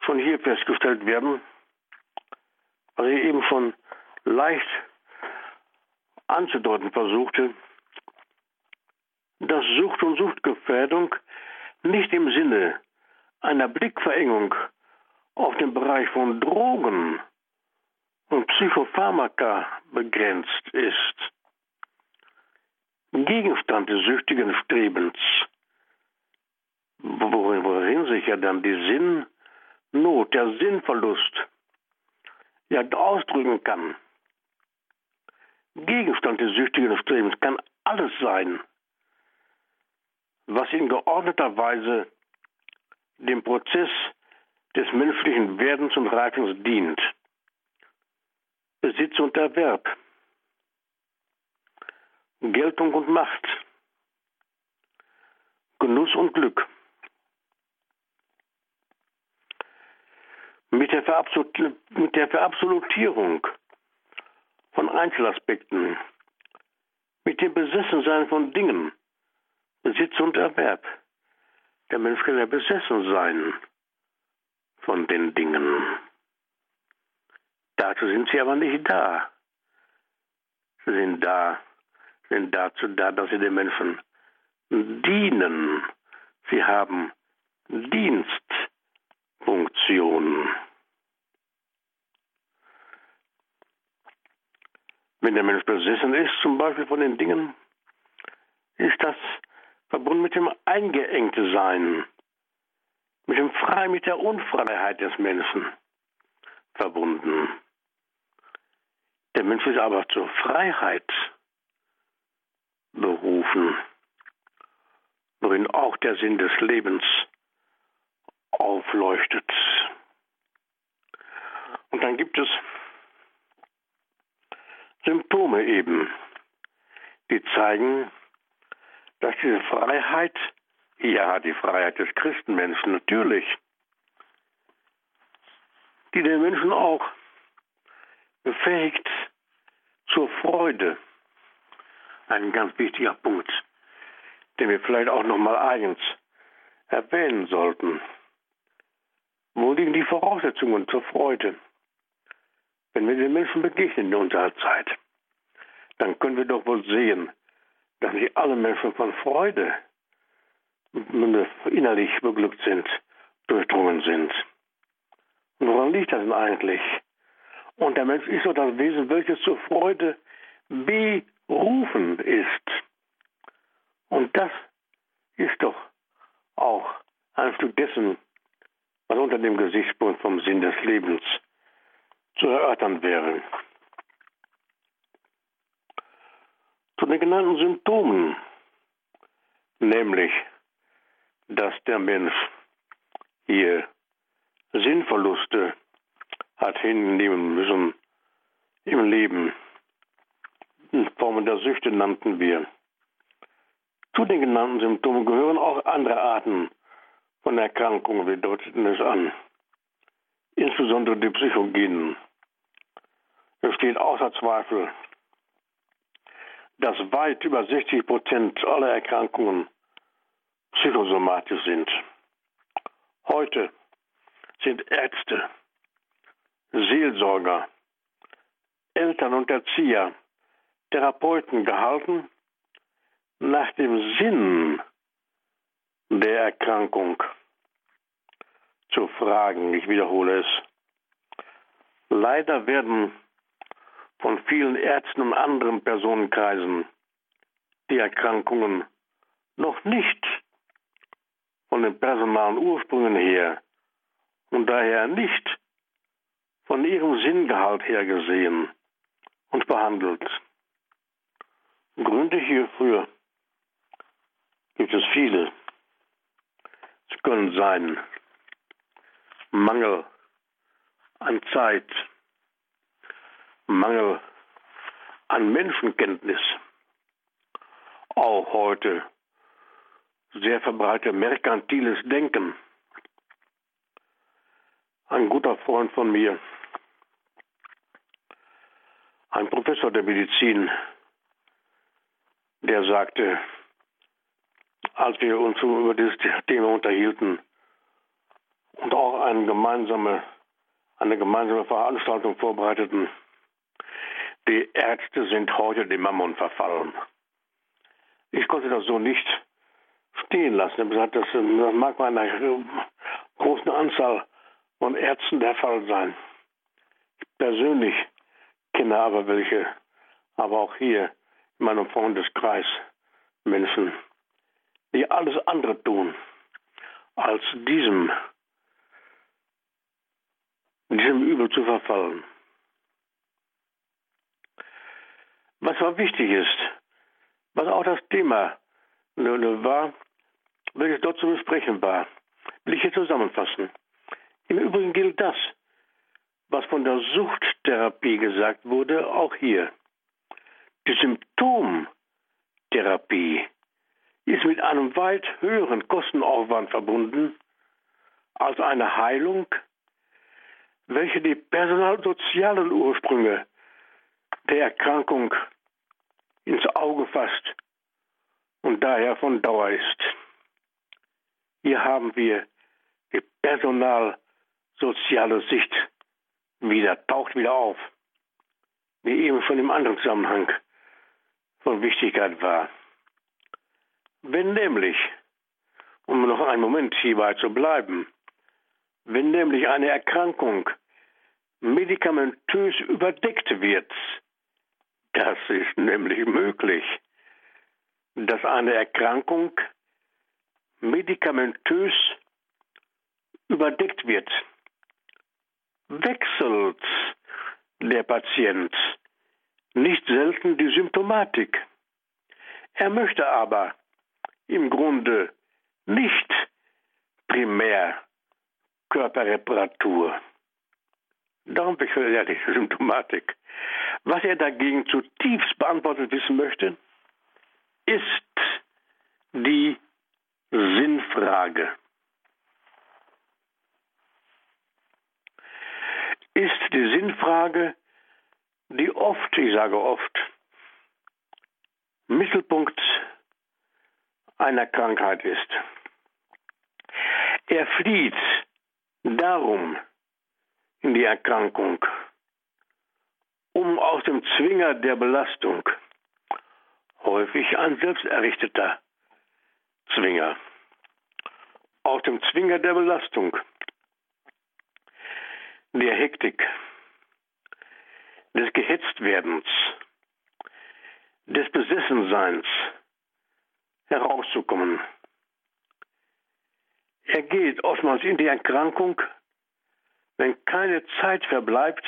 Speaker 2: von hier festgestellt werden, was ich eben schon leicht anzudeuten versuchte, dass Sucht und Suchtgefährdung nicht im Sinne einer Blickverengung auf den Bereich von Drogen und Psychopharmaka begrenzt ist. Gegenstand des süchtigen Strebens, worin, sich ja dann die Sinnnot, der Sinnverlust ja ausdrücken kann. Gegenstand des süchtigen Strebens kann alles sein, was in geordneter Weise dem Prozess des menschlichen Werdens und Reifens dient. Besitz und Erwerb, Geltung und Macht, Genuss und Glück. Mit der, mit der Verabsolutierung von Einzelaspekten, mit dem Besessensein von Dingen, Besitz und Erwerb. Der Mensch kann ja besessen sein von den Dingen. Dazu sind sie aber nicht da. Sie sind da, sind dazu da, dass sie den Menschen dienen. Sie haben Dienstfunktion. Wenn der Mensch besessen ist, zum Beispiel von den Dingen, ist das verbunden mit dem eingeengte Sein, mit dem Frei, mit der Unfreiheit des Menschen verbunden. Der Mensch ist aber zur Freiheit berufen, worin auch der Sinn des Lebens aufleuchtet. Und dann gibt es Symptome eben, die zeigen, dass diese Freiheit, ja, die Freiheit des Christenmenschen natürlich, die den Menschen auch befähigt zur Freude, ein ganz wichtiger Punkt, den wir vielleicht auch noch mal eigens erwähnen sollten. Wo liegen die Voraussetzungen zur Freude? Wenn wir den Menschen begegnen in unserer Zeit, dann können wir doch wohl sehen, dass nicht alle Menschen von Freude innerlich beglückt sind, durchdrungen sind. Und woran liegt das denn eigentlich? Und der Mensch ist so das Wesen, welches zur Freude berufen ist. Und das ist doch auch ein Stück dessen, was unter dem Gesichtspunkt vom Sinn des Lebens zu erörtern wäre. Zu den genannten Symptomen, nämlich, dass der Mensch hier Sinnverluste hat hinnehmen müssen im Leben. Formen der Süchte nannten wir. Zu den genannten Symptomen gehören auch andere Arten von Erkrankungen, wir deuteten es an. Insbesondere die psychogenen. Es steht außer Zweifel, dass weit über 60 Prozent aller Erkrankungen psychosomatisch sind. Heute sind Ärzte, Seelsorger, Eltern und Erzieher, Therapeuten gehalten, nach dem Sinn der Erkrankung zu fragen. Ich wiederhole es. Leider werden von vielen Ärzten und anderen Personenkreisen die Erkrankungen noch nicht von den personalen Ursprüngen her und daher nicht von ihrem Sinngehalt her gesehen und behandelt. Gründe hierfür gibt es viele. Können sein. Mangel an Zeit, Mangel an Menschenkenntnis, auch heute sehr verbreitetes merkantiles Denken. Ein guter Freund von mir, ein Professor der Medizin, der sagte, als wir uns über dieses Thema unterhielten und auch eine gemeinsame, eine gemeinsame Veranstaltung vorbereiteten, die Ärzte sind heute dem Mammon verfallen. Ich konnte das so nicht stehen lassen. Gesagt, das, das mag bei einer großen Anzahl von Ärzten der Fall sein. Ich persönlich kenne aber welche, aber auch hier in meinem Freundeskreis Menschen, die alles andere tun, als diesem, diesem Übel zu verfallen. Was aber wichtig ist, was auch das Thema war, welches dort zu besprechen war, will ich hier zusammenfassen. Im Übrigen gilt das, was von der Suchttherapie gesagt wurde, auch hier. Die Symptomtherapie ist mit einem weit höheren Kostenaufwand verbunden als eine Heilung, welche die personalsozialen Ursprünge der Erkrankung ins Auge fasst und daher von Dauer ist. Hier haben wir die personalsoziale Sicht wieder, taucht wieder auf, wie eben schon im anderen Zusammenhang von Wichtigkeit war. Wenn nämlich, um noch einen Moment hierbei zu bleiben, wenn nämlich eine Erkrankung medikamentös überdeckt wird, das ist nämlich möglich, dass eine Erkrankung medikamentös überdeckt wird, wechselt der Patient nicht selten die Symptomatik. Er möchte aber im Grunde nicht primär Körperreparatur. Darum wechselt er die Symptomatik. Was er dagegen zutiefst beantwortet wissen möchte, ist die Sinnfrage. Ist die Sinnfrage, die oft, ich sage oft, Mittelpunkt einer Krankheit ist. Er flieht darum in die Erkrankung, um aus dem Zwinger der Belastung, häufig ein selbsterrichteter Zwinger, aus dem Zwinger der Belastung, der Hektik, des Gehetztwerdens, des Besessenseins herauszukommen. Er geht oftmals in die Erkrankung, wenn keine Zeit verbleibt,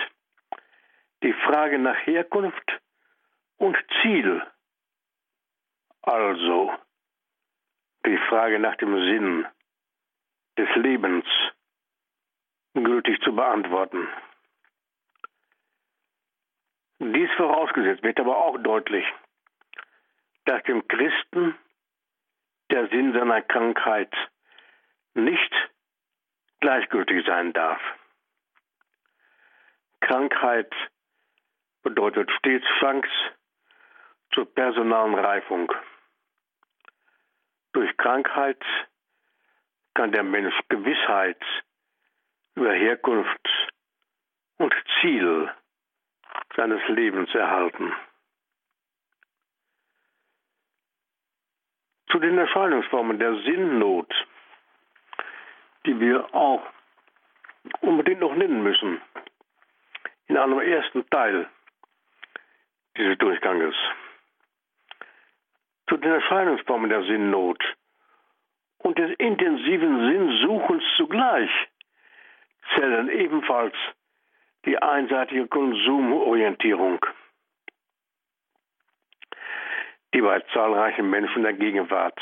Speaker 2: die Frage nach Herkunft und Ziel, also die Frage nach dem Sinn des Lebens gültig zu beantworten. Dies vorausgesetzt wird aber auch deutlich, dass dem Christen der Sinn seiner Krankheit nicht gleichgültig sein darf. Krankheit bedeutet stets Chance zur personalen Reifung. Durch Krankheit kann der Mensch Gewissheit über Herkunft und Ziel seines Lebens erhalten. Zu den Erscheinungsformen der Sinnnot, die wir auch unbedingt noch nennen müssen, in einem ersten Teil dieses Durchganges. Zu den Erscheinungsformen der Sinnnot und des intensiven Sinnsuchens zugleich zählen ebenfalls die einseitige Konsumorientierung, die bei zahlreichen Menschen der Gegenwart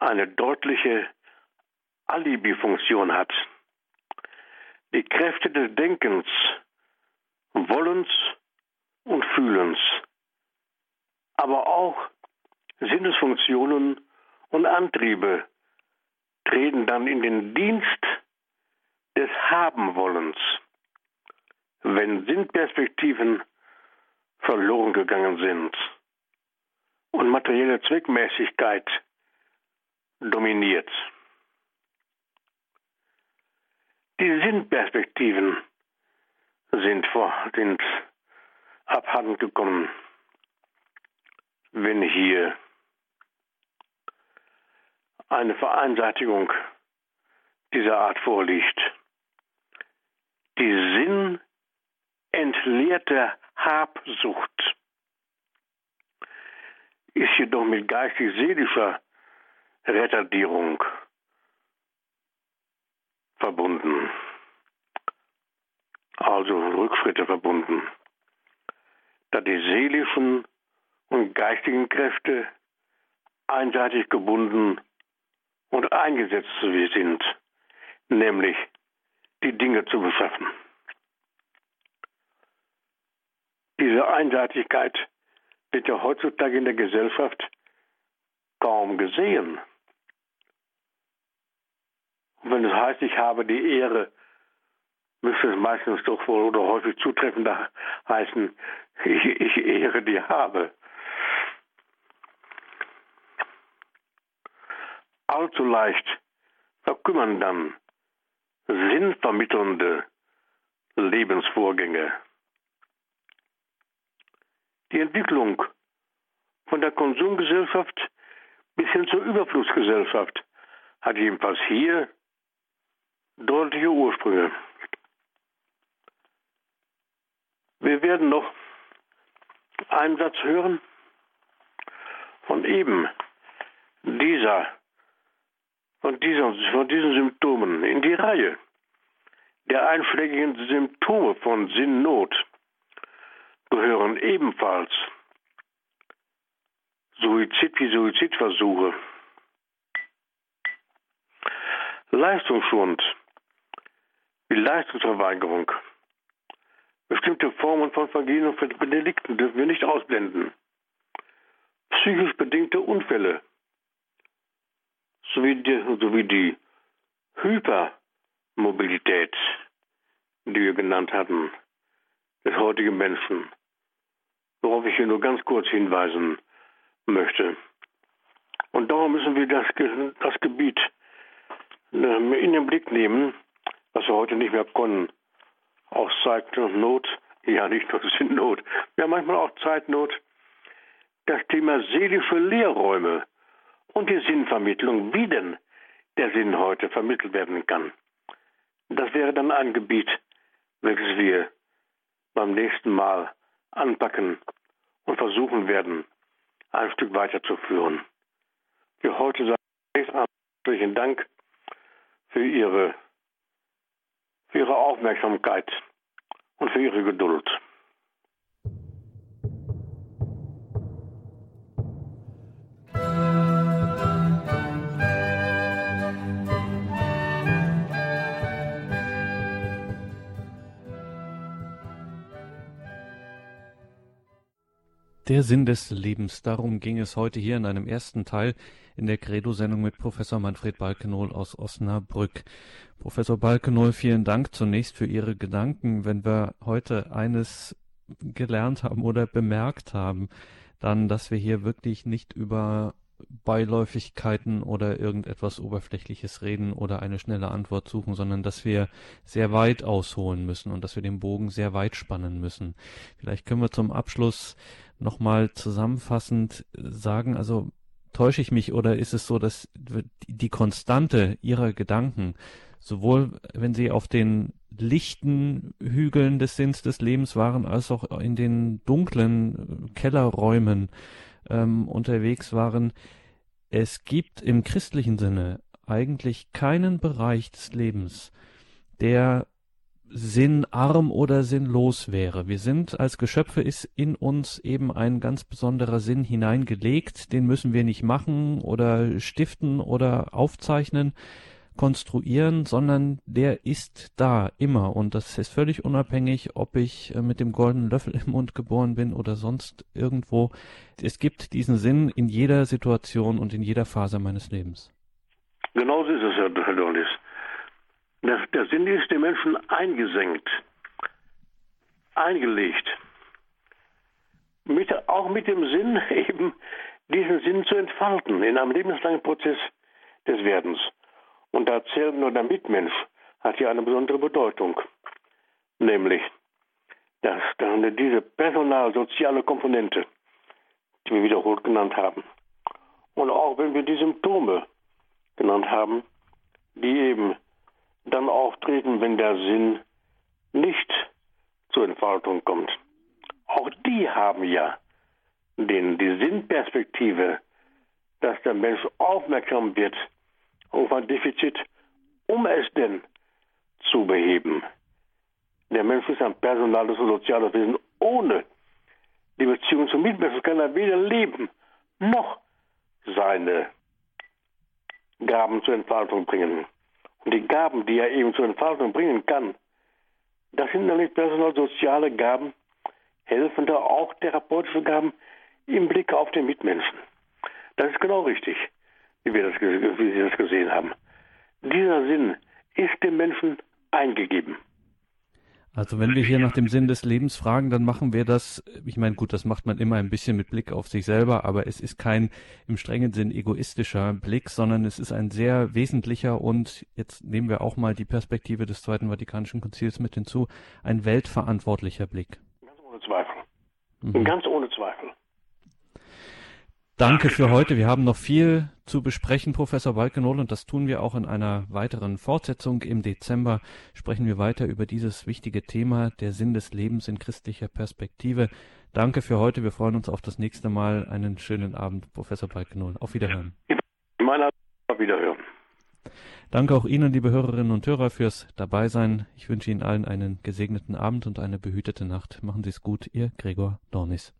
Speaker 2: eine deutliche Alibi-Funktion hat. Die Kräfte des Denkens, Wollens und Fühlens, aber auch Sinnesfunktionen und Antriebe treten dann in den Dienst des Habenwollens, wenn Sinnperspektiven verloren gegangen sind und materielle Zweckmäßigkeit dominiert. Die Sinnperspektiven sind, vor, sind abhanden gekommen, wenn hier eine Vereinseitigung dieser Art vorliegt. Die sinnentleerte Habsucht ist jedoch mit geistig-seelischer Retardierung verbunden, also Rückschritte verbunden, da die seelischen und geistigen Kräfte einseitig gebunden und eingesetzt sind, nämlich die Dinge zu beschaffen. Diese Einseitigkeit wird ja heutzutage in der Gesellschaft kaum gesehen. Und wenn es heißt, ich habe die Ehre, müsste es meistens doch wohl oder häufig zutreffender heißen, ich, ich ehre die habe. allzu leicht verkümmern dann sinnvermittelnde Lebensvorgänge. Die Entwicklung von der Konsumgesellschaft bis hin zur Überflussgesellschaft hat jedenfalls hier deutliche Ursprünge. Wir werden noch einen Satz hören von eben dieser von, dieser, von diesen Symptomen in die Reihe der einschlägigen Symptome von Sinnnot gehören ebenfalls Suizid wie Suizidversuche, Leistungsschwund wie Leistungsverweigerung, bestimmte Formen von Vergehen und Delikten dürfen wir nicht ausblenden, psychisch bedingte Unfälle, sowie die, sowie die Hypermobilität, die wir genannt hatten, des heutigen Menschen, worauf ich hier nur ganz kurz hinweisen möchte. Und darum müssen wir das, das Gebiet ähm, in den Blick nehmen, was wir heute nicht mehr können. Auch Zeitnot, ja nicht nur Sinnnot, haben manchmal auch Zeitnot. Das Thema seelische Lehrräume und die Sinnvermittlung, wie denn der Sinn heute vermittelt werden kann. Das wäre dann ein Gebiet, welches wir beim nächsten Mal anpacken und versuchen werden, ein Stück weiterzuführen. Für heute sage ich herzlichen Dank für Ihre, für Ihre Aufmerksamkeit und für Ihre Geduld.
Speaker 1: Der Sinn des Lebens, darum ging es heute hier in einem ersten Teil in der Credo-Sendung mit Professor Manfred Balkenohl aus Osnabrück. Professor Balkenohl, vielen Dank zunächst für Ihre Gedanken. Wenn wir heute eines gelernt haben oder bemerkt haben, dann, dass wir hier wirklich nicht über Beiläufigkeiten oder irgendetwas Oberflächliches reden oder eine schnelle Antwort suchen, sondern dass wir sehr weit ausholen müssen und dass wir den Bogen sehr weit spannen müssen. Vielleicht können wir zum Abschluss nochmal zusammenfassend sagen, also täusche ich mich oder ist es so, dass die Konstante ihrer Gedanken, sowohl wenn sie auf den lichten Hügeln des Sinns des Lebens waren, als auch in den dunklen Kellerräumen ähm, unterwegs waren, es gibt im christlichen Sinne eigentlich keinen Bereich des Lebens, der sinnarm oder sinnlos wäre. Wir sind als Geschöpfe ist in uns eben ein ganz besonderer Sinn hineingelegt, den müssen wir nicht machen oder stiften oder aufzeichnen, konstruieren, sondern der ist da immer und das ist völlig unabhängig, ob ich äh, mit dem goldenen Löffel im Mund geboren bin oder sonst irgendwo. Es gibt diesen Sinn in jeder Situation und in jeder Phase meines Lebens.
Speaker 2: Genauso ist es, Herr Dornis. Der, der Sinn ist dem Menschen eingesenkt, eingelegt. Mit, auch mit dem Sinn, eben diesen Sinn zu entfalten in einem lebenslangen Prozess des Werdens. Und da zählt nur der Mitmensch, hat hier eine besondere Bedeutung. Nämlich, dass dann diese personal-soziale Komponente, die wir wiederholt genannt haben, und auch wenn wir die Symptome genannt haben, die eben dann auftreten, wenn der Sinn nicht zur Entfaltung kommt. Auch die haben ja den, die Sinnperspektive, dass der Mensch aufmerksam wird auf ein Defizit, um es denn zu beheben. Der Mensch ist ein personales und soziales Wesen. Ohne die Beziehung zum Mitmenschen kann er weder leben noch seine Gaben zur Entfaltung bringen. Die Gaben, die er eben zur Entfaltung bringen kann, das sind nämlich personal-soziale Gaben, helfende, auch therapeutische Gaben im Blick auf den Mitmenschen. Das ist genau richtig, wie, wir das, wie Sie das gesehen haben. Dieser Sinn ist dem Menschen eingegeben.
Speaker 1: Also wenn wir hier nach dem Sinn des Lebens fragen, dann machen wir das, ich meine, gut, das macht man immer ein bisschen mit Blick auf sich selber, aber es ist kein im strengen Sinn egoistischer Blick, sondern es ist ein sehr wesentlicher und jetzt nehmen wir auch mal die Perspektive des Zweiten Vatikanischen Konzils mit hinzu, ein weltverantwortlicher Blick.
Speaker 2: Ganz ohne Zweifel. Mhm. Ganz ohne Zweifel.
Speaker 1: Danke für heute. Wir haben noch viel zu besprechen, Professor Balkenol, und das tun wir auch in einer weiteren Fortsetzung. Im Dezember sprechen wir weiter über dieses wichtige Thema, der Sinn des Lebens in christlicher Perspektive. Danke für heute. Wir freuen uns auf das nächste Mal. Einen schönen Abend, Professor Balkenol. Auf Wiederhören.
Speaker 2: Meiner auf Wiederhören.
Speaker 1: Danke auch Ihnen, liebe Hörerinnen und Hörer, fürs Dabeisein. Ich wünsche Ihnen allen einen gesegneten Abend und eine behütete Nacht. Machen Sie es gut, Ihr Gregor Dornis.